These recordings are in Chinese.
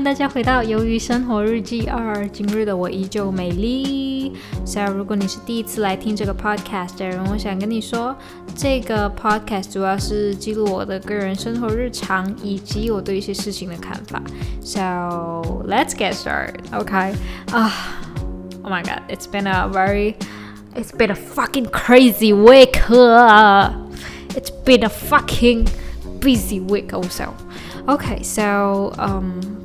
迎大家回到《鱿鱼生活日记二》。今日的我依旧美丽。So，，如果你是第一次来听这个 podcast 的人，我想跟你说，这个 podcast 主要是记录我的个人生活日常以及我对一些事情的看法。So let's get started. Okay. 啊，Oh my God, it's been a very, it's been a fucking crazy week. It's been a fucking busy week also. Okay, so um,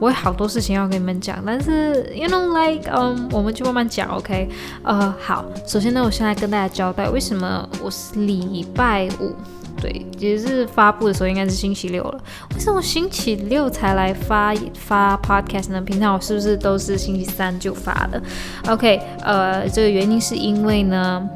我有好多事情要跟你们讲，但是 you know like um，我们就慢慢讲，OK？呃，好，首先呢，我现在跟大家交代，为什么我是礼拜五，对，也是发布的时候应该是星期六了，为什么星期六才来发发 podcast 呢？平常我是不是都是星期三就发的？OK？呃，这个原因是因为呢，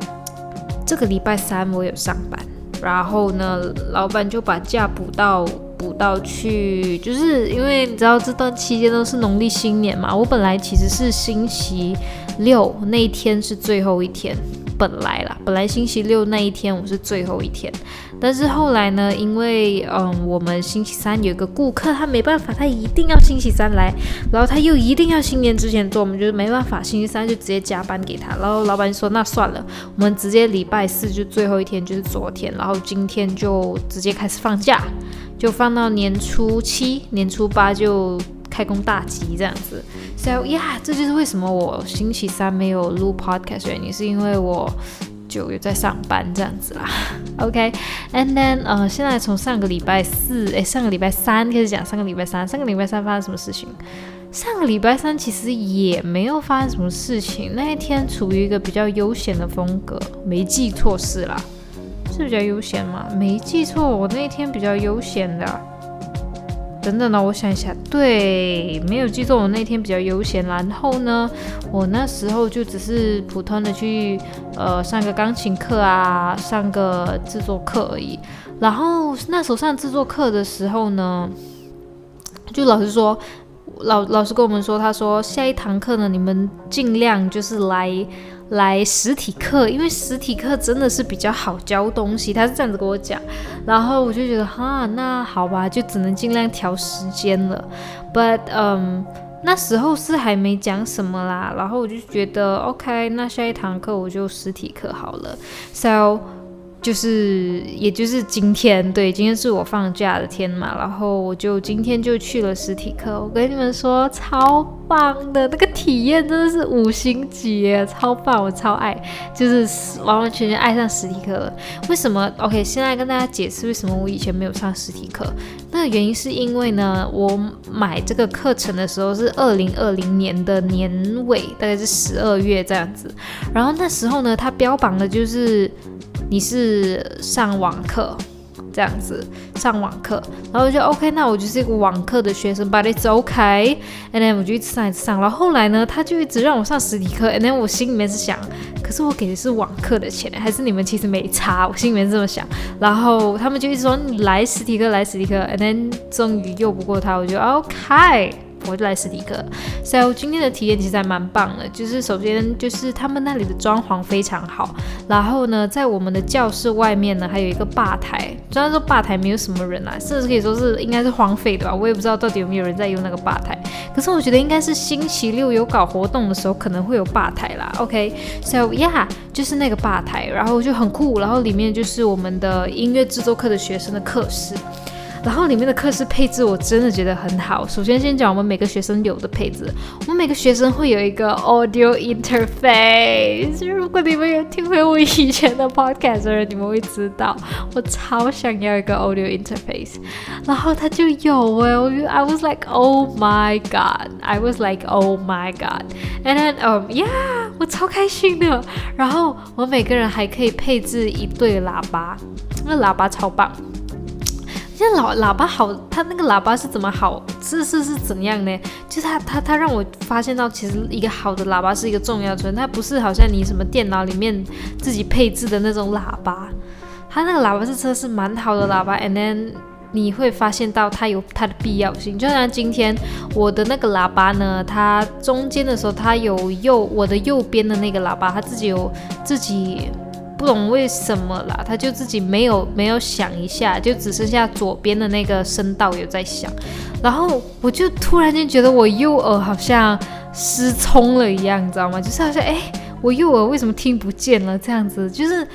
这个礼拜三我有上班，然后呢，老板就把假补到。补到去，就是因为你知道这段期间都是农历新年嘛。我本来其实是星期六那一天是最后一天，本来啦，本来星期六那一天我是最后一天，但是后来呢，因为嗯，我们星期三有一个顾客，他没办法，他一定要星期三来，然后他又一定要新年之前做，我们就是没办法，星期三就直接加班给他。然后老板说那算了，我们直接礼拜四就最后一天，就是昨天，然后今天就直接开始放假。就放到年初七、年初八就开工大吉这样子，So yeah，这就是为什么我星期三没有录 podcast 原因，是因为我就有在上班这样子啦。OK，and then 呃，现在从上个礼拜四，哎，上个礼拜三开始讲，上个礼拜三，上个礼拜三发生什么事情？上个礼拜三其实也没有发生什么事情，那一天处于一个比较悠闲的风格，没记错事啦。是比较悠闲吗？没记错，我那天比较悠闲的。等等呢，我想一下，对，没有记错，我那天比较悠闲。然后呢，我那时候就只是普通的去呃上个钢琴课啊，上个制作课而已。然后那时候上制作课的时候呢，就老师说，老老师跟我们说，他说下一堂课呢，你们尽量就是来。来实体课，因为实体课真的是比较好教东西，他是这样子跟我讲，然后我就觉得哈，那好吧，就只能尽量调时间了。But 嗯，那时候是还没讲什么啦，然后我就觉得 OK，那下一堂课我就实体课好了。So 就是，也就是今天，对，今天是我放假的天嘛，然后我就今天就去了实体课。我跟你们说，超棒的那个体验，真的是五星级，超棒，我超爱，就是完完全全爱上实体课了。为什么？OK，现在跟大家解释为什么我以前没有上实体课。那原因是因为呢，我买这个课程的时候是二零二零年的年尾，大概是十二月这样子。然后那时候呢，它标榜的就是。你是上网课这样子上网课，然后我就 OK，那我就是一个网课的学生，But it's OK，and then 我就一直上一直上，然后后来呢，他就一直让我上实体课，and then 我心里面是想，可是我给的是网课的钱，还是你们其实没差？我心里面这么想，然后他们就一直说你来实体课，来实体课，and then 终于拗不过他，我就 OK。我就来实体课，所以今天的体验其实还蛮棒的。就是首先就是他们那里的装潢非常好，然后呢，在我们的教室外面呢，还有一个吧台。虽然说吧台没有什么人啊，甚至可以说是应该是荒废的吧，我也不知道到底有没有人在用那个吧台。可是我觉得应该是星期六有搞活动的时候可能会有吧台啦。OK，so yeah，就是那个吧台，然后就很酷，然后里面就是我们的音乐制作课的学生的课室。然后里面的课室配置我真的觉得很好。首先先讲我们每个学生有的配置，我们每个学生会有一个 audio interface。如果你们有听回我以前的 podcast 的人，你们会知道我超想要一个 audio interface。然后它就有哎，我 I was like oh my god, I was like oh my god, and then um yeah，我超开心的。然后我每个人还可以配置一对喇叭，那个喇叭超棒。现在喇喇叭好，它那个喇叭是怎么好？是是是怎样呢？就是它它它让我发现到，其实一个好的喇叭是一个重要存，它不是好像你什么电脑里面自己配置的那种喇叭，它那个喇叭是真是蛮好的喇叭。And then 你会发现到它有它的必要性，就像今天我的那个喇叭呢，它中间的时候它有右我的右边的那个喇叭，它自己有自己。不懂为什么啦，他就自己没有没有响一下，就只剩下左边的那个声道有在响。然后我就突然间觉得我右耳好像失聪了一样，你知道吗？就是好像哎，我右耳为什么听不见了？这样子就是。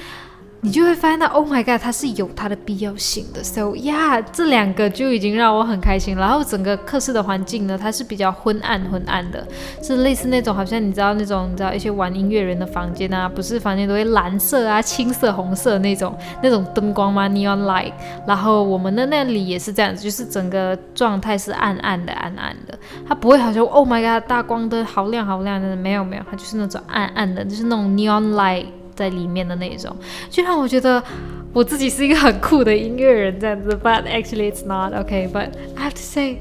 你就会发现到，Oh my god，它是有它的必要性的。So yeah，这两个就已经让我很开心。然后整个课室的环境呢，它是比较昏暗昏暗的，是类似那种好像你知道那种你知道一些玩音乐人的房间啊，不是房间都会蓝色啊、青色、红色那种那种灯光吗？Neon light。然后我们的那里也是这样子，就是整个状态是暗暗的、暗暗的。它不会好像 Oh my god，大光灯好亮好亮的，没有没有，它就是那种暗暗的，就是那种 neon light。在里面的那种，就让我觉得我自己是一个很酷的音乐人这样子。But actually it's not okay. But I have to say，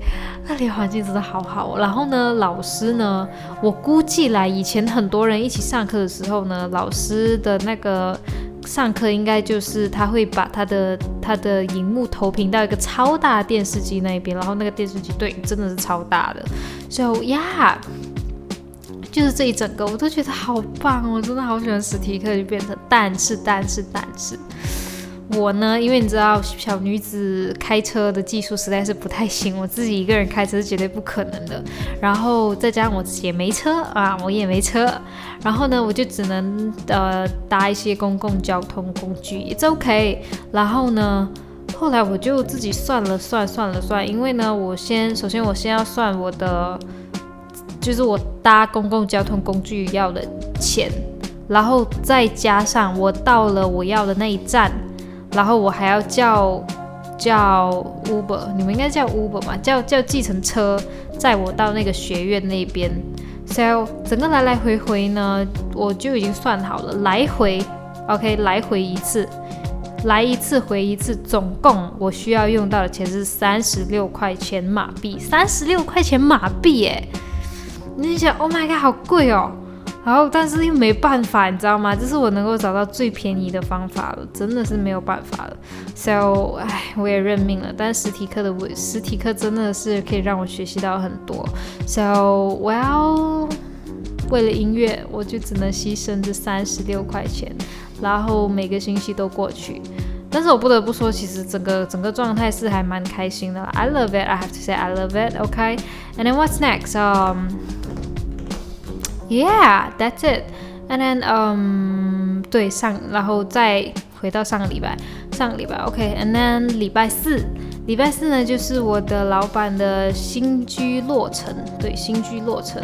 那里环境真的好好。然后呢，老师呢，我估计来以前很多人一起上课的时候呢，老师的那个上课应该就是他会把他的他的荧幕投屏到一个超大电视机那边，然后那个电视机对真的是超大的。So yeah. 就是这一整个，我都觉得好棒，我真的好喜欢史提克，就变成但是但是但是，我呢，因为你知道小女子开车的技术实在是不太行，我自己一个人开车是绝对不可能的。然后再加上我自己也没车啊，我也没车，然后呢，我就只能呃搭一些公共交通工具，It's OK。然后呢，后来我就自己算了算，算了算，因为呢，我先首先我先要算我的。就是我搭公共交通工具要的钱，然后再加上我到了我要的那一站，然后我还要叫叫 Uber，你们应该叫 Uber 嘛？叫叫计程车载我到那个学院那边。So 整个来来回回呢，我就已经算好了，来回 OK，来回一次，来一次回一次，总共我需要用到的钱是三十六块钱马币，三十六块钱马币耶！你想，Oh my god，好贵哦！然后，但是又没办法，你知道吗？这是我能够找到最便宜的方法了，真的是没有办法了。So，唉，我也认命了。但实体课的我，实体课真的是可以让我学习到很多。So，Well，为了音乐，我就只能牺牲这三十六块钱，然后每个星期都过去。但是我不得不说，其实整个整个状态是还蛮开心的。I love it. I have to say I love it. Okay. And then what's next? Um. Yeah, that's it. And then, um，对上，然后再回到上个礼拜，上个礼拜，OK。And then 礼拜四，礼拜四呢就是我的老板的新居落成，对，新居落成。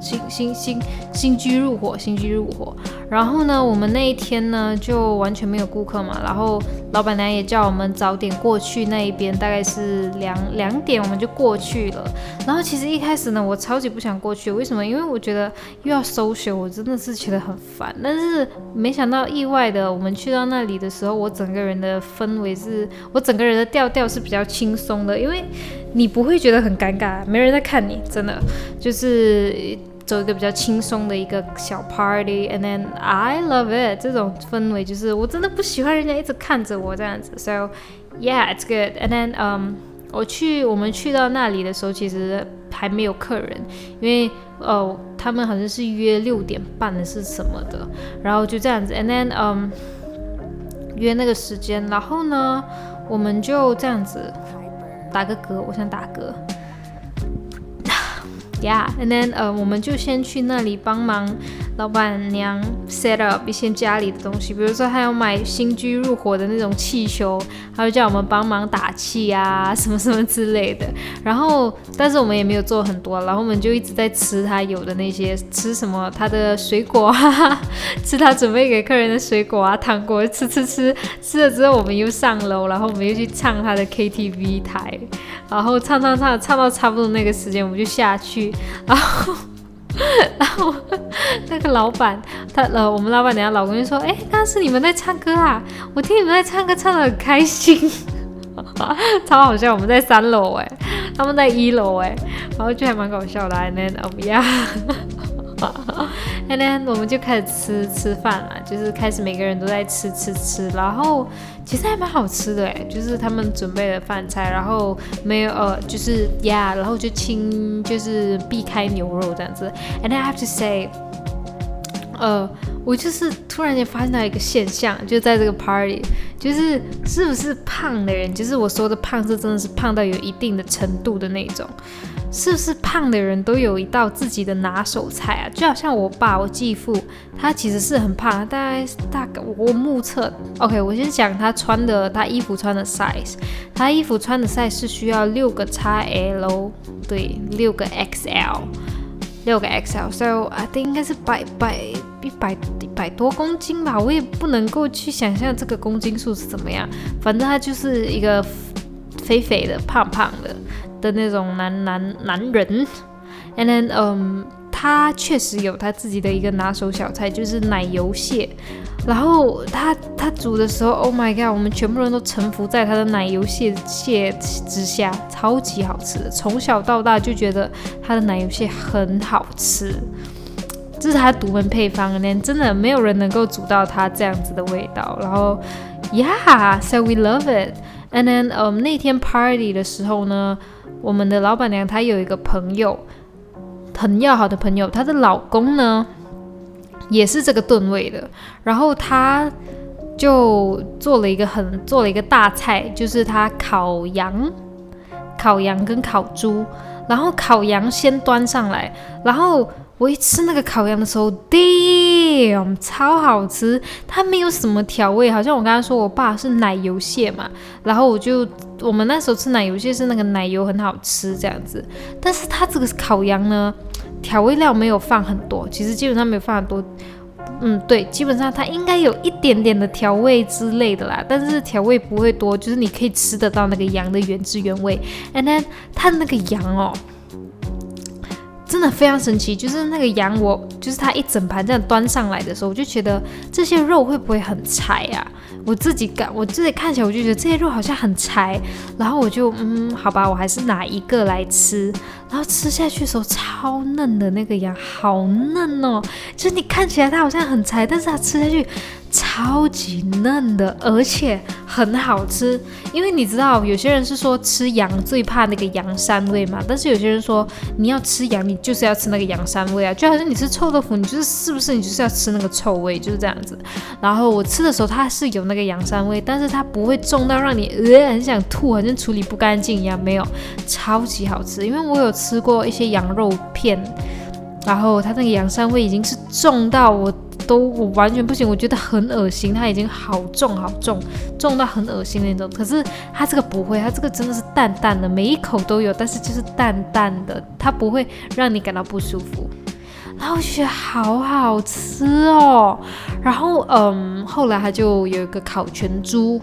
新新新新居入伙，新居入伙。然后呢，我们那一天呢就完全没有顾客嘛。然后老板娘也叫我们早点过去那一边，大概是两两点我们就过去了。然后其实一开始呢，我超级不想过去，为什么？因为我觉得又要收学，我真的是觉得很烦。但是没想到意外的，我们去到那里的时候，我整个人的氛围是，我整个人的调调是比较轻松的，因为你不会觉得很尴尬，没人在看你，真的就是。做一个比较轻松的一个小 party，and then I love it 这种氛围就是我真的不喜欢人家一直看着我这样子，so yeah it's good。and then 嗯，我去我们去到那里的时候，其实还没有客人，因为哦他们好像是约六点半的是什么的，然后就这样子，and then 嗯约那个时间，然后呢我们就这样子打个嗝，我想打嗝。Yeah，and then 呃，我们就先去那里帮忙老板娘 set up 一些家里的东西，比如说还要买新居入伙的那种气球，还有叫我们帮忙打气啊，什么什么之类的。然后，但是我们也没有做很多，然后我们就一直在吃他有的那些，吃什么他的水果啊，吃他准备给客人的水果啊，糖果，吃吃吃，吃了之后我们又上楼，然后我们又去唱他的 KTV 台。然后唱唱唱唱到差不多那个时间，我们就下去。然后，然后那个老板，他呃，我们老板娘老公就说：“哎，当时你们在唱歌啊？我听你们在唱歌，唱的很开心，超好笑。我们在三楼哎，他们在一楼哎，然后就还蛮搞笑的。And then oh yeah。” And then 我们就开始吃吃饭了，就是开始每个人都在吃吃吃，然后其实还蛮好吃的哎，就是他们准备的饭菜，然后没有呃就是呀，然后就清就是避开牛肉这样子。And I have to say，呃，我就是突然间发现到一个现象，就在这个 party，就是是不是胖的人，就是我说的胖是真的是胖到有一定的程度的那种。是不是胖的人都有一道自己的拿手菜啊？就好像我爸，我继父，他其实是很胖，大概大概我目测，OK，我先讲他穿的，他衣服穿的 size，他衣服穿的 size 是需要六个 XL，对，六个 XL，六个 XL，所以 I think 应该是百百一百一百多公斤吧，我也不能够去想象这个公斤数是怎么样，反正他就是一个肥肥的、胖胖的。的那种男男男人，and then，嗯，他确实有他自己的一个拿手小菜，就是奶油蟹。然后他他煮的时候，Oh my god，我们全部人都臣服在他的奶油蟹蟹之下，超级好吃。从小到大就觉得他的奶油蟹很好吃，这是他独门配方，连真的没有人能够煮到他这样子的味道。然后，Yeah，so we love it。And then，嗯，那天 party 的时候呢？我们的老板娘她有一个朋友，很要好的朋友，她的老公呢也是这个吨位的，然后他就做了一个很做了一个大菜，就是他烤羊、烤羊跟烤猪，然后烤羊先端上来，然后。我一吃那个烤羊的时候，damn，超好吃！它没有什么调味，好像我刚刚说我爸是奶油蟹嘛，然后我就我们那时候吃奶油蟹是那个奶油很好吃这样子，但是它这个烤羊呢，调味料没有放很多，其实基本上没有放很多，嗯，对，基本上它应该有一点点的调味之类的啦，但是调味不会多，就是你可以吃得到那个羊的原汁原味，and then 它那个羊哦。真的非常神奇，就是那个羊，我就是它一整盘这样端上来的时候，我就觉得这些肉会不会很柴啊？我自己感，我自己看起来我就觉得这些肉好像很柴，然后我就嗯，好吧，我还是拿一个来吃。然后吃下去的时候超嫩的那个羊，好嫩哦！就是你看起来它好像很柴，但是它吃下去超级嫩的，而且很好吃。因为你知道有些人是说吃羊最怕那个羊膻味嘛，但是有些人说你要吃羊，你就是要吃那个羊膻味啊，就好像你吃臭豆腐，你就是是不是你就是要吃那个臭味，就是这样子。然后我吃的时候它是有那个羊膻味，但是它不会重到让你呃很想吐，好像处理不干净一样，没有，超级好吃。因为我有。吃过一些羊肉片，然后它那个羊膻味已经是重到我都我完全不行，我觉得很恶心，它已经好重好重，重到很恶心那种。可是它这个不会，它这个真的是淡淡的，每一口都有，但是就是淡淡的，它不会让你感到不舒服。然后我觉得好好吃哦。然后嗯，后来它就有一个烤全猪，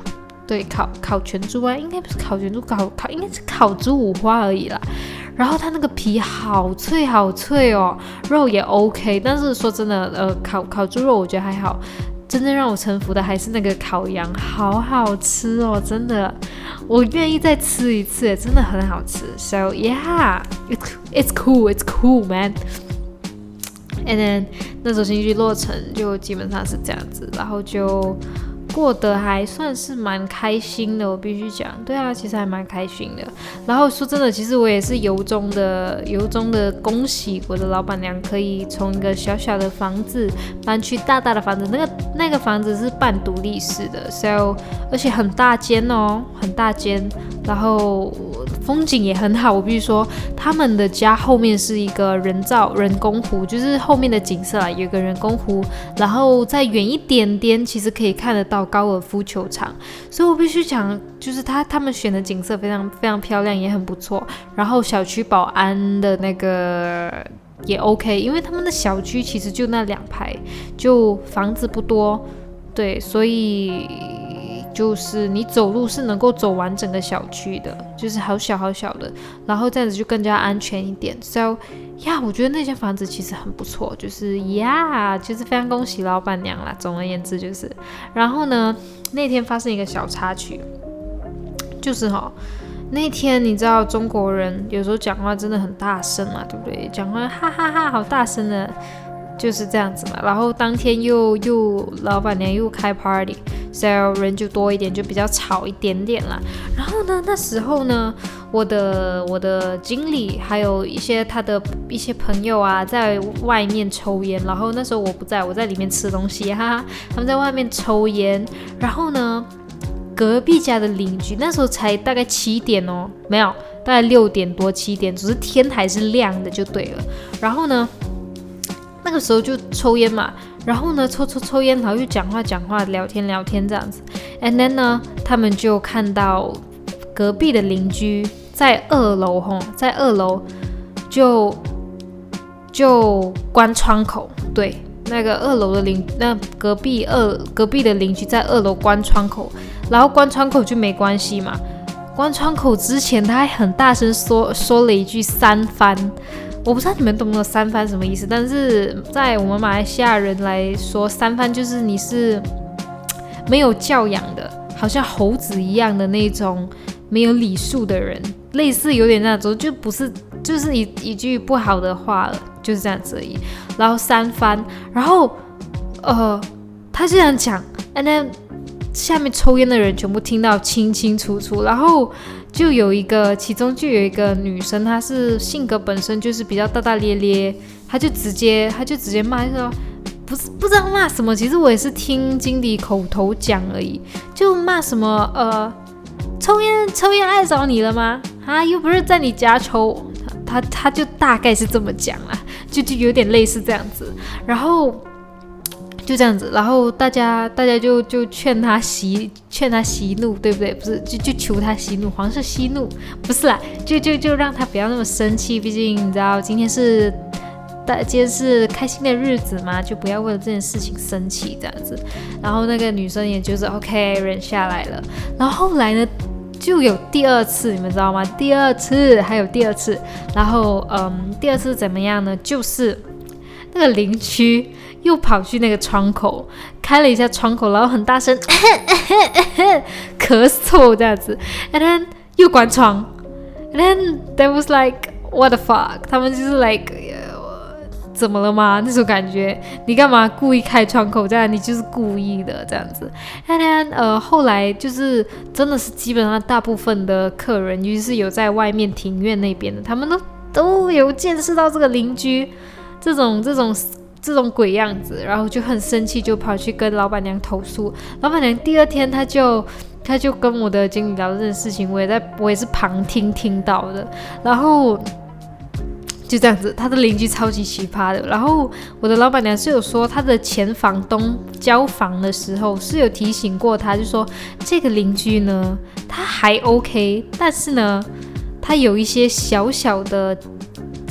对，烤烤全猪啊，应该不是烤全猪，烤烤应该是烤猪五花而已啦。然后它那个皮好脆好脆哦，肉也 OK，但是说真的，呃，烤烤猪肉我觉得还好，真正让我臣服的还是那个烤羊，好好吃哦，真的，我愿意再吃一次，真的很好吃。So yeah, it's it's cool, it's cool, man. And then 那首新剧落成就基本上是这样子，然后就。过得还算是蛮开心的，我必须讲，对啊，其实还蛮开心的。然后说真的，其实我也是由衷的、由衷的恭喜我的老板娘，可以从一个小小的房子搬去大大的房子。那个那个房子是半独立式的，so 而且很大间哦，很大间。然后风景也很好，我必须说，他们的家后面是一个人造人工湖，就是后面的景色啊，有个人工湖。然后再远一点点，其实可以看得到高尔夫球场。所以我必须讲，就是他他们选的景色非常非常漂亮，也很不错。然后小区保安的那个也 OK，因为他们的小区其实就那两排，就房子不多，对，所以。就是你走路是能够走完整个小区的，就是好小好小的，然后这样子就更加安全一点。So，呀，我觉得那间房子其实很不错，就是呀，就是非常恭喜老板娘啦。总而言之就是，然后呢，那天发生一个小插曲，就是哈，那天你知道中国人有时候讲话真的很大声嘛，对不对？讲话哈哈哈，好大声的。就是这样子嘛，然后当天又又老板娘又开 party，s o 人就多一点，就比较吵一点点啦。然后呢，那时候呢，我的我的经理还有一些他的一些朋友啊，在外面抽烟。然后那时候我不在，我在里面吃东西哈，他们在外面抽烟。然后呢，隔壁家的邻居，那时候才大概七点哦，没有，大概六点多七点，只是天还是亮的就对了。然后呢，那个时候就抽烟嘛，然后呢抽抽抽烟，然后又讲话讲话，聊天聊天这样子。And then 呢，他们就看到隔壁的邻居在二楼吼，在二楼就就关窗口，对。那个二楼的邻，那隔壁二隔壁的邻居在二楼关窗口，然后关窗口就没关系嘛。关窗口之前，他还很大声说说了一句三番，我不知道你们懂不懂三番什么意思，但是在我们马来西亚人来说，三番就是你是没有教养的，好像猴子一样的那种没有礼数的人，类似有点那种，就不是就是一一句不好的话了。就是这样子而已，然后三番，然后，呃，他这样讲，and then 下面抽烟的人全部听到清清楚楚，然后就有一个，其中就有一个女生，她是性格本身就是比较大大咧咧，她就直接，她就直接骂说，不是不知道骂什么，其实我也是听经理口头讲而已，就骂什么，呃，抽烟抽烟碍着你了吗？啊，又不是在你家抽，他他就大概是这么讲了。就就有点类似这样子，然后就这样子，然后大家大家就就劝他息劝他息怒，对不对？不是，就就求他息怒，黄色息怒不是啦，就就就让他不要那么生气，毕竟你知道今天是大今天是开心的日子嘛，就不要为了这件事情生气这样子。然后那个女生也就是 OK 忍下来了，然后后来呢？就有第二次，你们知道吗？第二次还有第二次，然后嗯，第二次怎么样呢？就是那个邻居又跑去那个窗口开了一下窗口，然后很大声 咳嗽这样子，and then 又关窗，and then there was like what the fuck，他们就是 like。怎么了吗？那种感觉，你干嘛故意开窗口这样？你就是故意的这样子。那天呃，后来就是真的是基本上大部分的客人，尤其是有在外面庭院那边的，他们都都有见识到这个邻居这种这种这种鬼样子，然后就很生气，就跑去跟老板娘投诉。老板娘第二天他就他就跟我的经理聊这件事情，我也在我也是旁听听到的，然后。就这样子，他的邻居超级奇葩的。然后我的老板娘是有说，他的前房东交房的时候是有提醒过他，就说这个邻居呢，他还 OK，但是呢，他有一些小小的，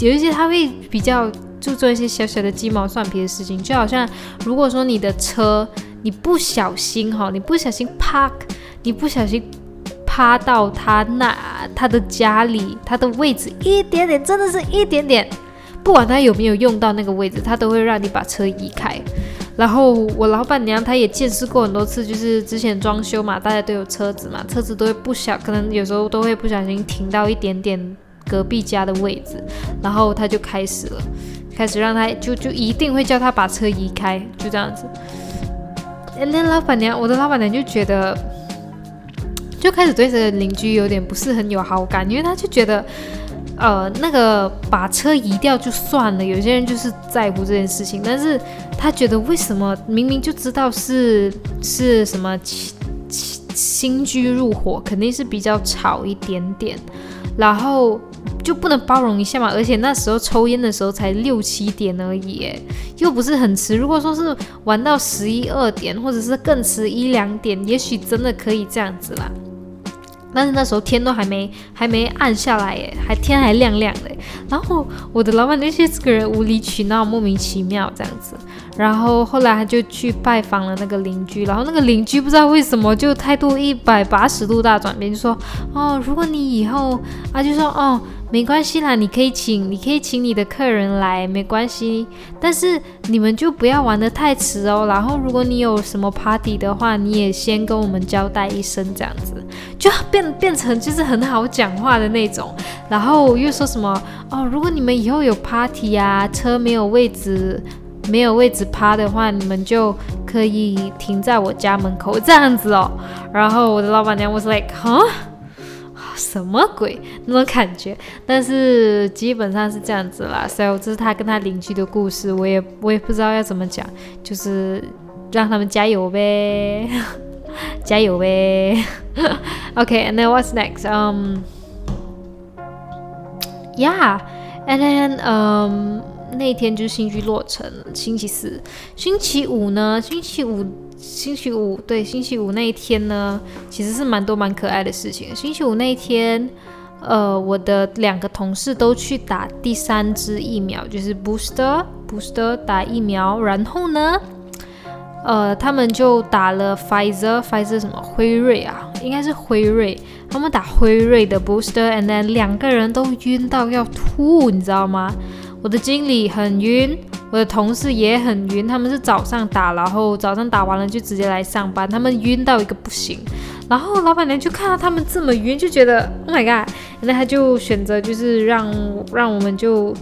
有一些他会比较就做一些小小的鸡毛蒜皮的事情，就好像如果说你的车你不小心哈，你不小心 park，你不小心。趴到他那他的家里，他的位置一点点，真的是一点点。不管他有没有用到那个位置，他都会让你把车移开。然后我老板娘她也见识过很多次，就是之前装修嘛，大家都有车子嘛，车子都会不小，可能有时候都会不小心停到一点点隔壁家的位置，然后他就开始了，开始让他就就一定会叫他把车移开，就这样子。那老板娘，我的老板娘就觉得。就开始对这个邻居有点不是很有好感，因为他就觉得，呃，那个把车移掉就算了，有些人就是在乎这件事情，但是他觉得为什么明明就知道是是什么新新居入伙，肯定是比较吵一点点，然后就不能包容一下嘛？而且那时候抽烟的时候才六七点而已，又不是很迟。如果说是玩到十一二点，或者是更迟一两点，也许真的可以这样子啦。但是那时候天都还没还没暗下来耶，还天还亮亮的。然后我的老板那些这个人无理取闹，莫名其妙这样子。然后后来他就去拜访了那个邻居，然后那个邻居不知道为什么就态度一百八十度大转变，就说：“哦，如果你以后啊，就说哦。”没关系啦，你可以请，你可以请你的客人来，没关系。但是你们就不要玩得太迟哦。然后如果你有什么 party 的话，你也先跟我们交代一声，这样子就变变成就是很好讲话的那种。然后又说什么哦，如果你们以后有 party 呀，车没有位置，没有位置趴的话，你们就可以停在我家门口这样子哦。然后我的老板娘 was like，哈。什么鬼那种感觉？但是基本上是这样子啦，所以这是他跟他邻居的故事，我也我也不知道要怎么讲，就是让他们加油呗。加油呗。OK，and then what's next? Um, yeah, and then um. 那天就是新居落成，星期四、星期五呢？星期五、星期五对，星期五那一天呢，其实是蛮多蛮可爱的事情。星期五那一天，呃，我的两个同事都去打第三支疫苗，就是 booster booster 打疫苗，然后呢，呃，他们就打了 Pfizer Pfizer 什么辉瑞啊，应该是辉瑞，他们打辉瑞的 booster，and then 两个人都晕到要吐，你知道吗？我的经理很晕，我的同事也很晕。他们是早上打，然后早上打完了就直接来上班。他们晕到一个不行，然后老板娘就看到他们这么晕，就觉得 Oh my god！那他就选择就是让让我们就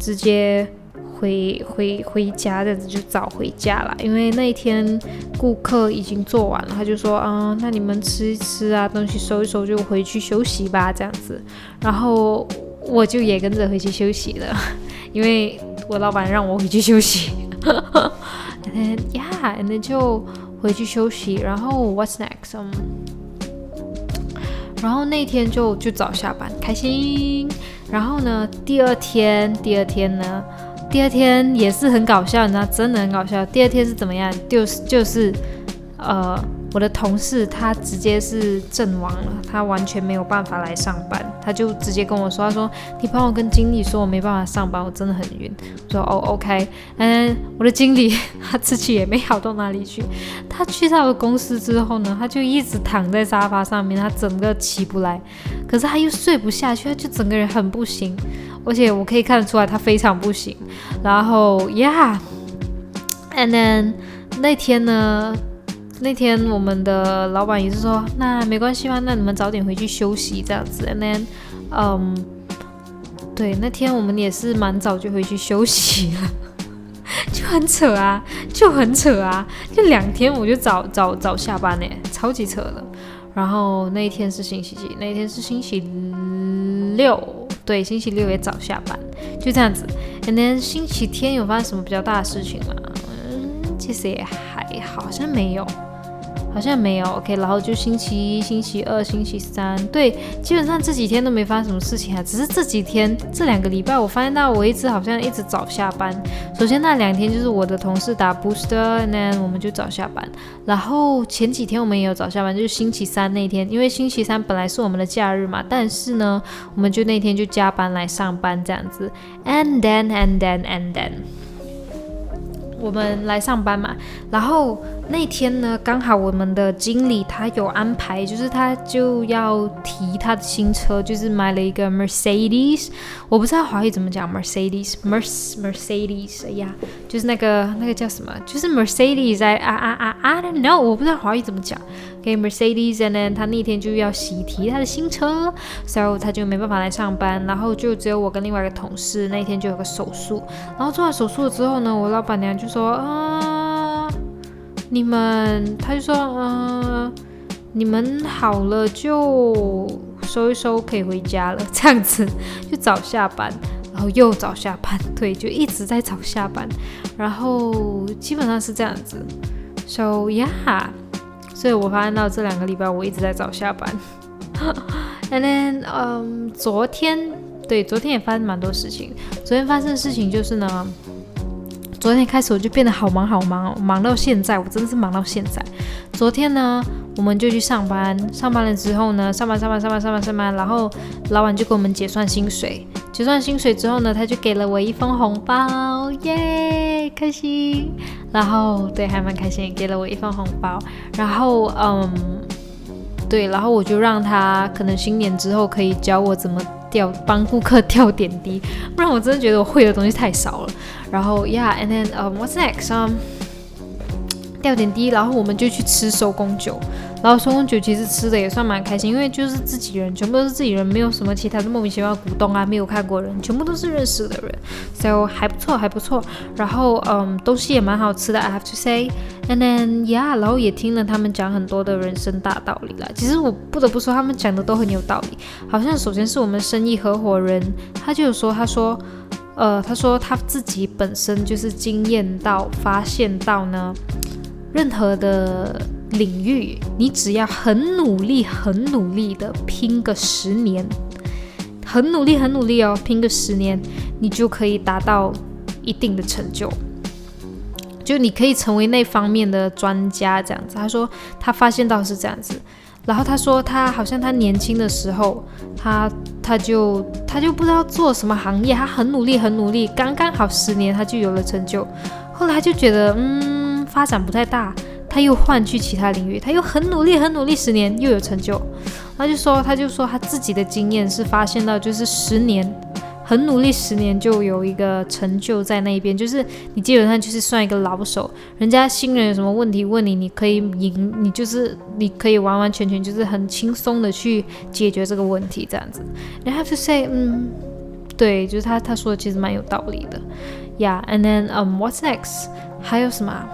直接回回回家，这样子就早回家了。因为那一天顾客已经做完了，他就说啊，那你们吃一吃啊，东西收一收就回去休息吧，这样子。然后我就也跟着回去休息了。因为我老板让我回去休息，and yeah，and then 就回去休息。然后 what's next？嗯，然后那天就就早下班，开心。然后呢，第二天，第二天呢，第二天也是很搞笑，你知道，真的很搞笑。第二天是怎么样？就是就是，呃。我的同事他直接是阵亡了，他完全没有办法来上班，他就直接跟我说：“他说你帮我跟经理说，我没办法上班，我真的很晕。”我说：“哦，OK。”嗯，我的经理他自己也没好到哪里去，他去到了公司之后呢，他就一直躺在沙发上面，他整个起不来，可是他又睡不下去，他就整个人很不行，而且我可以看得出来他非常不行。然后，Yeah，and then 那天呢？那天我们的老板也是说，那没关系嘛，那你们早点回去休息这样子。And then，嗯，对，那天我们也是蛮早就回去休息了，就很扯啊，就很扯啊，就两天我就早早早下班呢，超级扯的。然后那一天是星期几？那一天是星期六，对，星期六也早下班，就这样子。And then 星期天有发生什么比较大的事情吗？嗯，其实也还好像没有。好像没有，OK，然后就星期一、星期二、星期三，对，基本上这几天都没发生什么事情啊，只是这几天这两个礼拜，我发现到我一直好像一直早下班。首先那两天就是我的同事打 booster，那我们就早下班。然后前几天我们也有早下班，就是星期三那天，因为星期三本来是我们的假日嘛，但是呢，我们就那天就加班来上班这样子。And then, and then, and then. 我们来上班嘛，然后那天呢，刚好我们的经理他有安排，就是他就要提他的新车，就是买了一个 Mercedes，我不知道华语怎么讲 Mercedes，Mercedes，哎呀，就是那个那个叫什么，就是 Mercedes，啊啊啊，I don't know，我不知道华语怎么讲。给 Mercedes，and then 他那天就要喜提他的新车，so 他就没办法来上班，然后就只有我跟另外一个同事那天就有个手术，然后做完手术了之后呢，我老板娘就说啊，你们，他就说嗯，你们好了就收一收可以回家了，这样子就早下班，然后又早下班，对，就一直在早下班，然后基本上是这样子，so yeah。所以我发现到这两个礼拜我一直在早下班，and then，嗯，昨天对，昨天也发生蛮多事情。昨天发生的事情就是呢，昨天开始我就变得好忙好忙，忙到现在，我真的是忙到现在。昨天呢，我们就去上班，上班了之后呢，上班上班上班上班上班，然后老板就给我们结算薪水。结算薪水之后呢，他就给了我一封红包，耶，开心。然后对，还蛮开心，给了我一封红包。然后嗯，对，然后我就让他可能新年之后可以教我怎么掉，帮顾客掉点滴，不然我真的觉得我会的东西太少了。然后，Yeah，and then um what's next？掉点滴，然后我们就去吃手工酒。然后收工酒其实吃的也算蛮开心，因为就是自己人，全部都是自己人，没有什么其他的莫名其妙股东啊，没有看过人，全部都是认识的人，所以还不错，还不错。然后嗯，东西也蛮好吃的，I have to say，and then yeah，然后也听了他们讲很多的人生大道理啦。其实我不得不说，他们讲的都很有道理。好像首先是我们生意合伙人，他就有说，他说，呃，他说他自己本身就是经验到发现到呢，任何的。领域，你只要很努力、很努力的拼个十年，很努力、很努力哦，拼个十年，你就可以达到一定的成就，就你可以成为那方面的专家这样子。他说他发现到是这样子，然后他说他好像他年轻的时候，他他就他就不知道做什么行业，他很努力、很努力，刚刚好十年他就有了成就，后来他就觉得嗯发展不太大。他又换去其他领域，他又很努力，很努力，十年又有成就。他就说，他就说他自己的经验是发现到，就是十年很努力，十年就有一个成就在那边。就是你基本上就是算一个老手，人家新人有什么问题问你，你可以赢，你就是你可以完完全全就是很轻松的去解决这个问题，这样子。You have to say，嗯，对，就是他他说的其实蛮有道理的。Yeah，and then um what's next？还有什么？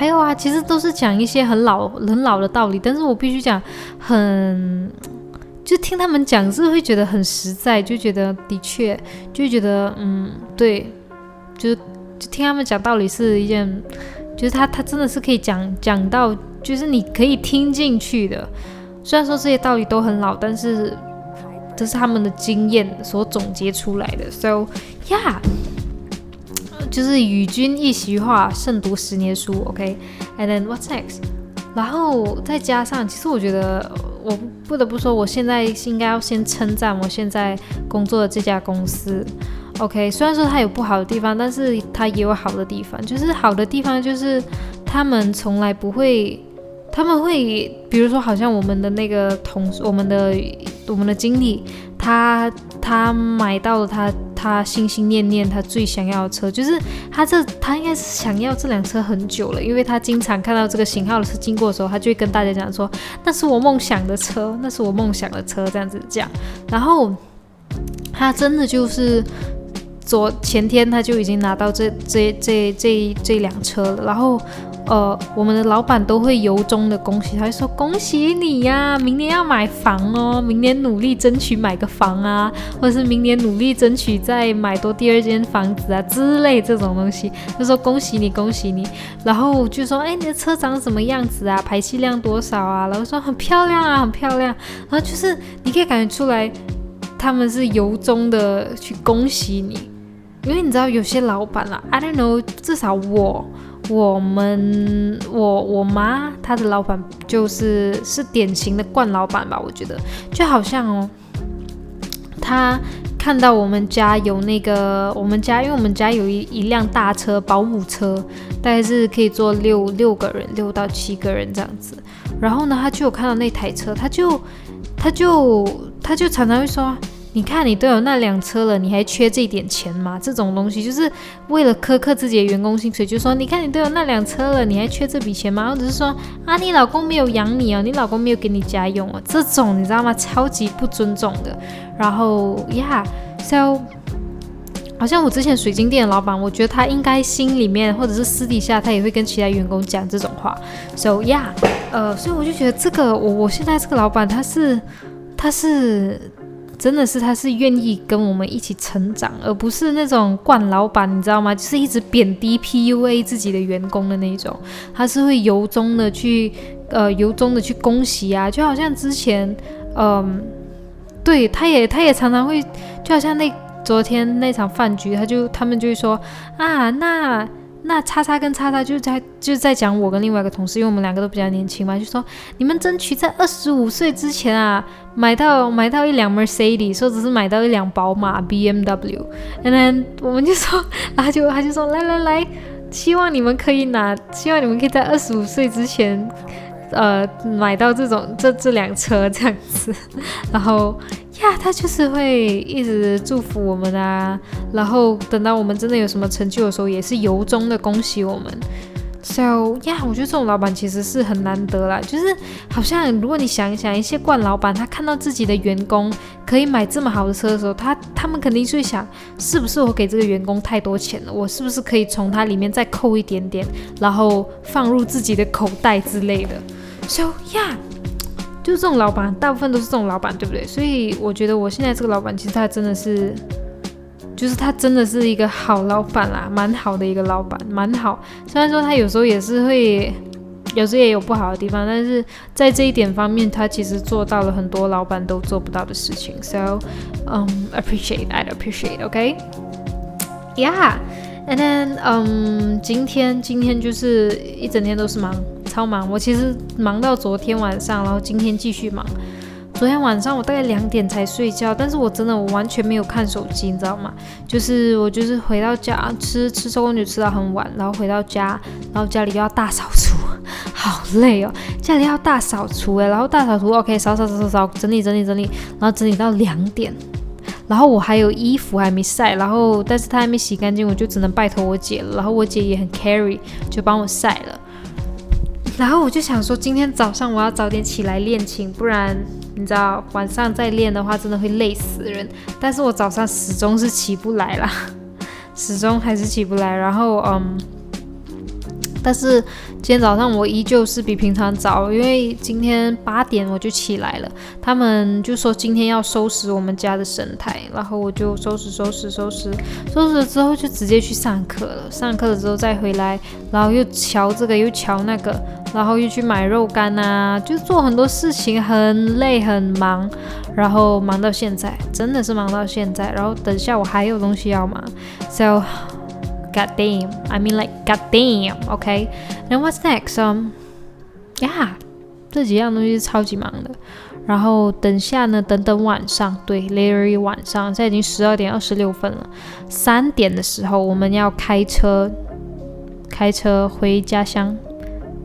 还有啊，其实都是讲一些很老、很老的道理，但是我必须讲，很就听他们讲是会觉得很实在，就觉得的确就觉得嗯，对，就就听他们讲道理是一件，就是他他真的是可以讲讲到，就是你可以听进去的。虽然说这些道理都很老，但是这是他们的经验所总结出来的。So yeah. 就是与君一席话，胜读十年书。OK，and then what's next？然后再加上，其实我觉得我不得不说，我现在应该要先称赞我现在工作的这家公司。OK，虽然说它有不好的地方，但是它也有好的地方。就是好的地方就是他们从来不会，他们会，比如说好像我们的那个同事，我们的我们的经理，他他买到了他。他心心念念，他最想要的车，就是他这他应该是想要这辆车很久了，因为他经常看到这个型号的车经过的时候，他就会跟大家讲说，那是我梦想的车，那是我梦想的车，这样子讲。然后他真的就是昨前天他就已经拿到这这这这这辆车了，然后。呃，我们的老板都会由衷的恭喜，他就说恭喜你呀，明年要买房哦，明年努力争取买个房啊，或者是明年努力争取再买多第二间房子啊之类这种东西，就说恭喜你，恭喜你，然后就说哎，你的车长什么样子啊，排气量多少啊，然后说很漂亮啊，很漂亮，然后就是你可以感觉出来，他们是由衷的去恭喜你，因为你知道有些老板啊，I don't know，至少我。我们我我妈她的老板就是是典型的惯老板吧，我觉得就好像哦，他看到我们家有那个我们家，因为我们家有一一辆大车保姆车，大概是可以坐六六个人，六到七个人这样子。然后呢，他就有看到那台车，他就他就他就常常会说。你看，你都有那辆车了，你还缺这点钱吗？这种东西就是为了苛刻自己的员工薪水，就说你看你都有那辆车了，你还缺这笔钱吗？或者是说啊，你老公没有养你哦，你老公没有给你家用哦，这种你知道吗？超级不尊重的。然后，Yeah，so，好像我之前水晶店的老板，我觉得他应该心里面或者是私底下，他也会跟其他员工讲这种话。So yeah，呃，所以我就觉得这个我我现在这个老板他是他是。真的是，他是愿意跟我们一起成长，而不是那种惯老板，你知道吗？就是一直贬低 PUA 自己的员工的那种。他是会由衷的去，呃，由衷的去恭喜啊，就好像之前，嗯，对，他也，他也常常会，就好像那昨天那场饭局，他就他们就会说啊，那。那叉叉跟叉叉就在就在讲我跟另外一个同事，因为我们两个都比较年轻嘛，就说你们争取在二十五岁之前啊，买到买到一辆 Mercedes，或者是买到一辆宝马 BMW。然后我们就说，然后就他就说来来来，希望你们可以拿，希望你们可以在二十五岁之前。呃，买到这种这这辆车这样子，然后呀，他就是会一直祝福我们啊，然后等到我们真的有什么成就的时候，也是由衷的恭喜我们。So 呀，我觉得这种老板其实是很难得啦，就是好像如果你想一想，一些惯老板，他看到自己的员工可以买这么好的车的时候，他他们肯定会想，是不是我给这个员工太多钱了？我是不是可以从他里面再扣一点点，然后放入自己的口袋之类的？So yeah，就这种老板，大部分都是这种老板，对不对？所以我觉得我现在这个老板，其实他真的是，就是他真的是一个好老板啦，蛮好的一个老板，蛮好。虽然说他有时候也是会，有时候也有不好的地方，但是在这一点方面，他其实做到了很多老板都做不到的事情。So, um, appreciate, I appreciate, OK? Yeah. And then, um, 今天今天就是一整天都是忙，超忙。我其实忙到昨天晚上，然后今天继续忙。昨天晚上我大概两点才睡觉，但是我真的我完全没有看手机，你知道吗？就是我就是回到家吃吃周公酒吃到很晚，然后回到家，然后家里又要大扫除，好累哦，家里要大扫除诶，然后大扫除 OK，扫扫扫扫扫，整理整理整理，然后整理到两点，然后我还有衣服还没晒，然后但是它还没洗干净，我就只能拜托我姐了，然后我姐也很 carry，就帮我晒了。然后我就想说，今天早上我要早点起来练琴，不然你知道晚上再练的话，真的会累死人。但是我早上始终是起不来啦，始终还是起不来。然后嗯。但是今天早上我依旧是比平常早，因为今天八点我就起来了。他们就说今天要收拾我们家的神台，然后我就收拾收拾收拾收拾了之后就直接去上课了。上课了之后再回来，然后又瞧这个又瞧那个，然后又去买肉干啊，就做很多事情，很累很忙，然后忙到现在，真的是忙到现在。然后等下我还有东西要忙，so。God damn, I mean like God damn, okay. Then what's next? Um, yeah，这几样东西是超级忙的。然后等下呢，等等晚上，对，literally 晚上，现在已经十二点二十六分了。三点的时候，我们要开车，开车回家乡。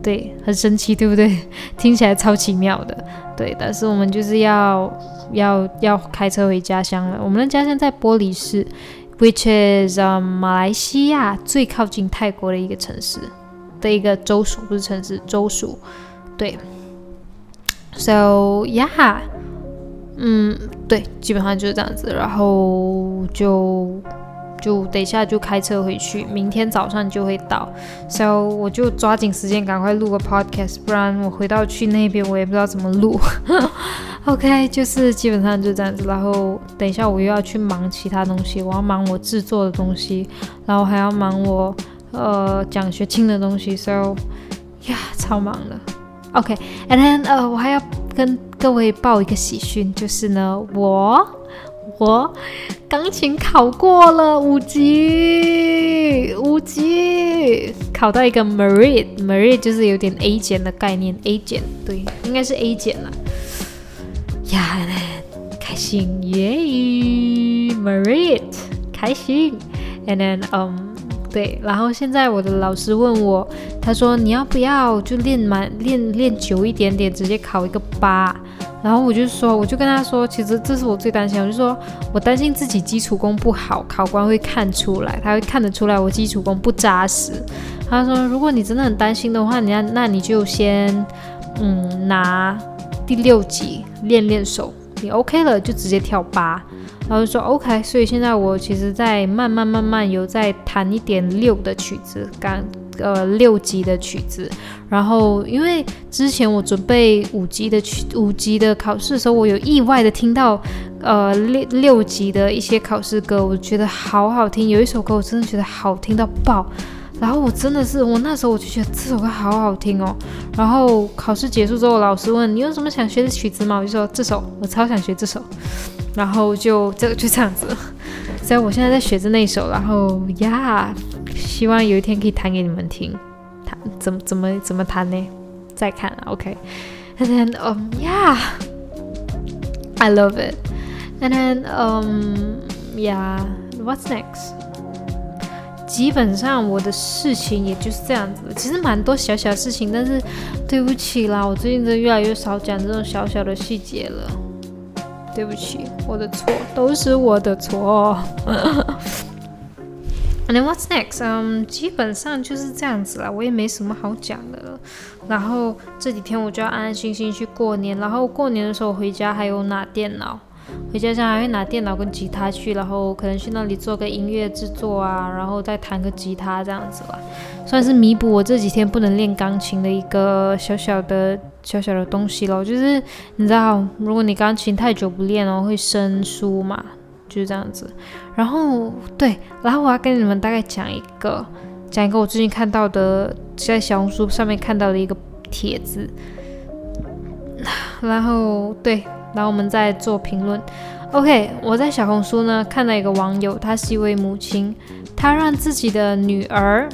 对，很神奇，对不对？听起来超奇妙的。对，但是我们就是要要要开车回家乡了。我们的家乡在玻璃市。Which is 马来西亚最靠近泰国的一个城市的一个州属，不是城市，州属。对，So yeah，嗯，对，基本上就是这样子。然后就就等一下就开车回去，明天早上就会到。So 我就抓紧时间赶快录个 podcast，不然我回到去那边我也不知道怎么录。OK，就是基本上就这样子，然后等一下我又要去忙其他东西，我要忙我制作的东西，然后还要忙我呃奖学金的东西，so 呀超忙的。OK，and then 呃我还要跟各位报一个喜讯，就是呢我我钢琴考过了五级，五级考到一个 merit，merit 就是有点 A 减的概念，A 减对，应该是 A 减了。呀，开心耶 merit 开心，and then，嗯，对，然后现在我的老师问我，他说你要不要就练满练练久一点点，直接考一个八，然后我就说，我就跟他说，其实这是我最担心，我就说我担心自己基础功不好，考官会看出来，他会看得出来我基础功不扎实。他说，如果你真的很担心的话，你要那你就先，嗯，拿。第六级练练手，你 OK 了就直接跳八，然后就说 OK。所以现在我其实在慢慢慢慢有在弹一点六的曲子，刚呃六级的曲子。然后因为之前我准备五级的曲五级的考试的时候，我有意外的听到呃六六级的一些考试歌，我觉得好好听。有一首歌我真的觉得好听到爆。然后我真的是，我那时候我就觉得这首歌好好听哦。然后考试结束之后，老师问你有什么想学的曲子吗？我就说这首，我超想学这首。然后就这就这样子。所以我现在在学着那首，然后呀，希望有一天可以弹给你们听。弹怎么怎么怎么弹呢？再看，OK。And then um yeah, I love it. And then um yeah, what's next? 基本上我的事情也就是这样子，其实蛮多小小事情，但是对不起啦，我最近真的越来越少讲这种小小的细节了，对不起，我的错，都是我的错。And then what's next？嗯，基本上就是这样子了，我也没什么好讲的了。然后这几天我就要安安心心去过年，然后过年的时候回家还有拿电脑。回家乡还会拿电脑跟吉他去，然后可能去那里做个音乐制作啊，然后再弹个吉他这样子吧，算是弥补我这几天不能练钢琴的一个小小的小小的东西咯。就是你知道，如果你钢琴太久不练哦，会生疏嘛，就是这样子。然后对，然后我要跟你们大概讲一个，讲一个我最近看到的，在小红书上面看到的一个帖子，然后对，然后我们再做评论。OK，我在小红书呢看到一个网友，他是一位母亲，她让自己的女儿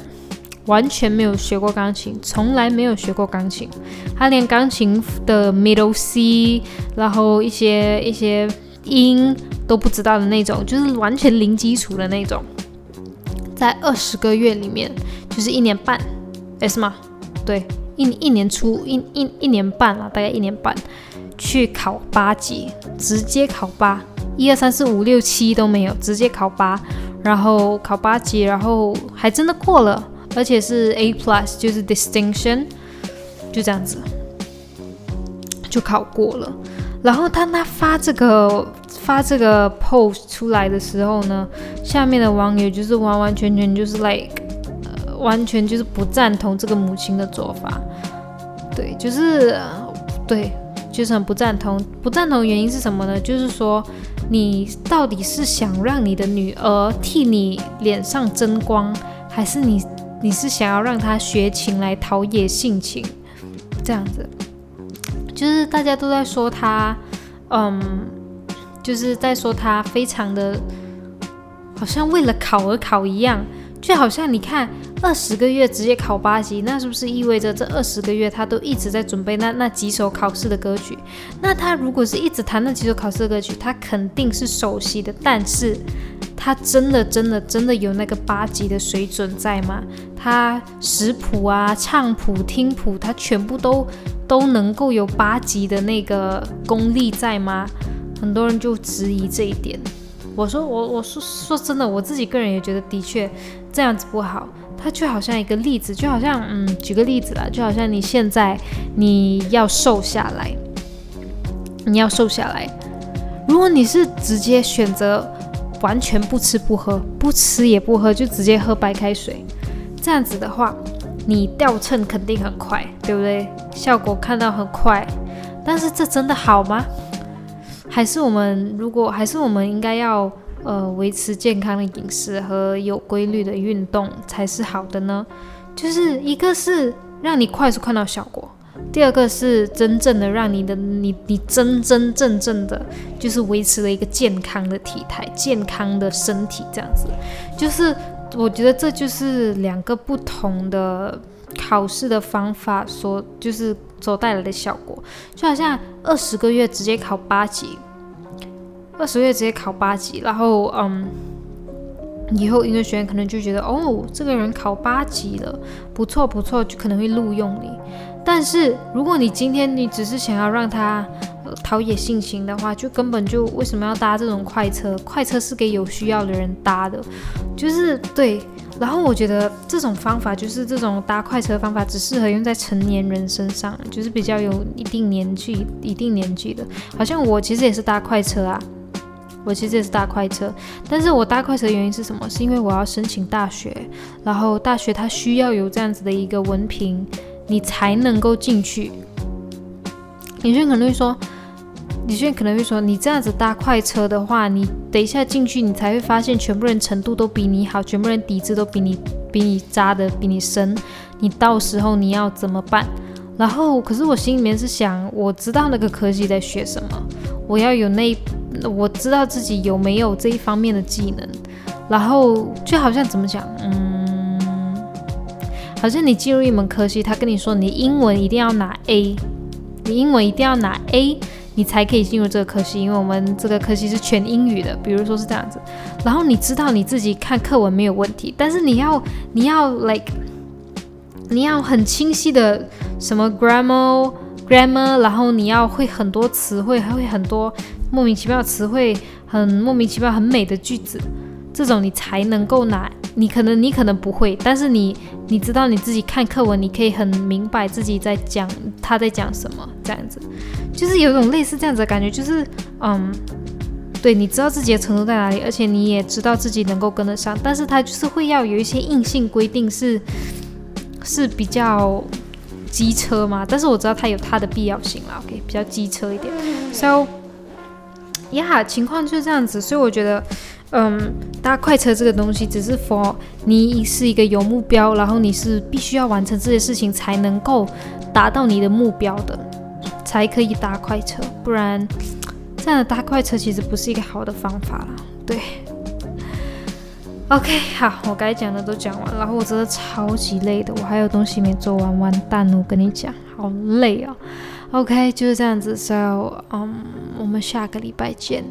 完全没有学过钢琴，从来没有学过钢琴，他连钢琴的 middle C，然后一些一些音都不知道的那种，就是完全零基础的那种，在二十个月里面，就是一年半，哎是吗？对，一一年初一一一年半了，大概一年半，去考八级，直接考八。一二三四五六七都没有，直接考八，然后考八级，然后还真的过了，而且是 A plus，就是 distinction，就这样子就考过了。然后当他发这个发这个 post 出来的时候呢，下面的网友就是完完全全就是 like，呃，完全就是不赞同这个母亲的做法，对，就是对，就是很不赞同。不赞同原因是什么呢？就是说。你到底是想让你的女儿替你脸上争光，还是你你是想要让他学琴来陶冶性情？这样子，就是大家都在说他，嗯，就是在说他非常的，好像为了考而考一样，就好像你看。二十个月直接考八级，那是不是意味着这二十个月他都一直在准备那那几首考试的歌曲？那他如果是一直弹那几首考试的歌曲，他肯定是熟悉的。但是，他真的真的真的有那个八级的水准在吗？他识谱啊、唱谱、听谱，他全部都都能够有八级的那个功力在吗？很多人就质疑这一点。我说我我说说真的，我自己个人也觉得的确这样子不好。它就好像一个例子，就好像嗯，举个例子啦，就好像你现在你要瘦下来，你要瘦下来，如果你是直接选择完全不吃不喝，不吃也不喝，就直接喝白开水，这样子的话，你掉秤肯定很快，对不对？效果看到很快，但是这真的好吗？还是我们如果还是我们应该要？呃，维持健康的饮食和有规律的运动才是好的呢。就是一个是让你快速看到效果，第二个是真正的让你的你你真真正正的，就是维持了一个健康的体态、健康的身体这样子。就是我觉得这就是两个不同的考试的方法所就是所带来的效果，就好像二十个月直接考八级。二十个月直接考八级，然后嗯，以后音乐学院可能就觉得哦，这个人考八级了，不错不错，就可能会录用你。但是如果你今天你只是想要让他陶冶性情的话，就根本就为什么要搭这种快车？快车是给有需要的人搭的，就是对。然后我觉得这种方法就是这种搭快车方法，只适合用在成年人身上，就是比较有一定年纪、一定年纪的。好像我其实也是搭快车啊。我其实也是搭快车，但是我搭快车的原因是什么？是因为我要申请大学，然后大学它需要有这样子的一个文凭，你才能够进去。有些人可能会说，有些人可能会说，你这样子搭快车的话，你等一下进去，你才会发现全部人程度都比你好，全部人底子都比你比你扎的比你深，你到时候你要怎么办？然后，可是我心里面是想，我知道那个科技在学什么，我要有那。我知道自己有没有这一方面的技能，然后就好像怎么讲，嗯，好像你进入一门科系，他跟你说你英文一定要拿 A，你英文一定要拿 A，你才可以进入这个科系，因为我们这个科系是全英语的，比如说是这样子。然后你知道你自己看课文没有问题，但是你要你要 like，你要很清晰的什么 grammar grammar，然后你要会很多词汇，还会很多。莫名其妙的词汇，很莫名其妙、很美的句子，这种你才能够拿。你可能你可能不会，但是你你知道你自己看课文，你可以很明白自己在讲他在讲什么，这样子，就是有一种类似这样子的感觉，就是嗯，对，你知道自己的程度在哪里，而且你也知道自己能够跟得上，但是他就是会要有一些硬性规定，是是比较机车嘛，但是我知道它有它的必要性啦，OK，比较机车一点，so。呀，情况就是这样子，所以我觉得，嗯，搭快车这个东西只是 for 你是一个有目标，然后你是必须要完成这些事情才能够达到你的目标的，才可以搭快车，不然这样的搭快车其实不是一个好的方法啦。对，OK，好，我该讲的都讲完，然后我真的超级累的，我还有东西没做完，完蛋了，我跟你讲，好累哦。OK，就是这样子，So，嗯，我们下个礼拜见。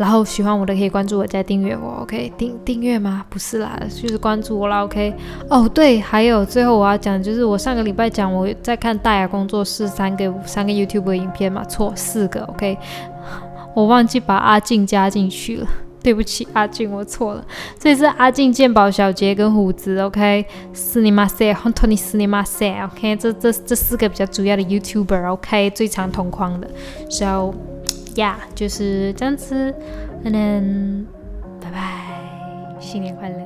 然后喜欢我的可以关注我，再订阅我。OK，订订阅吗？不是啦，就是关注我啦。OK，哦对，还有最后我要讲，就是我上个礼拜讲我在看大雅工作室三个三个 YouTube 的影片嘛，错四个。OK，我忘记把阿静加进去了，对不起阿静，我错了。这是阿静、鉴宝小杰跟虎子。OK，斯尼马塞，欢托尼斯尼马塞。OK，这这这四个比较主要的 YouTuber。OK，最常同框的。So。呀，就是这样子，嗯，拜拜，新年快乐。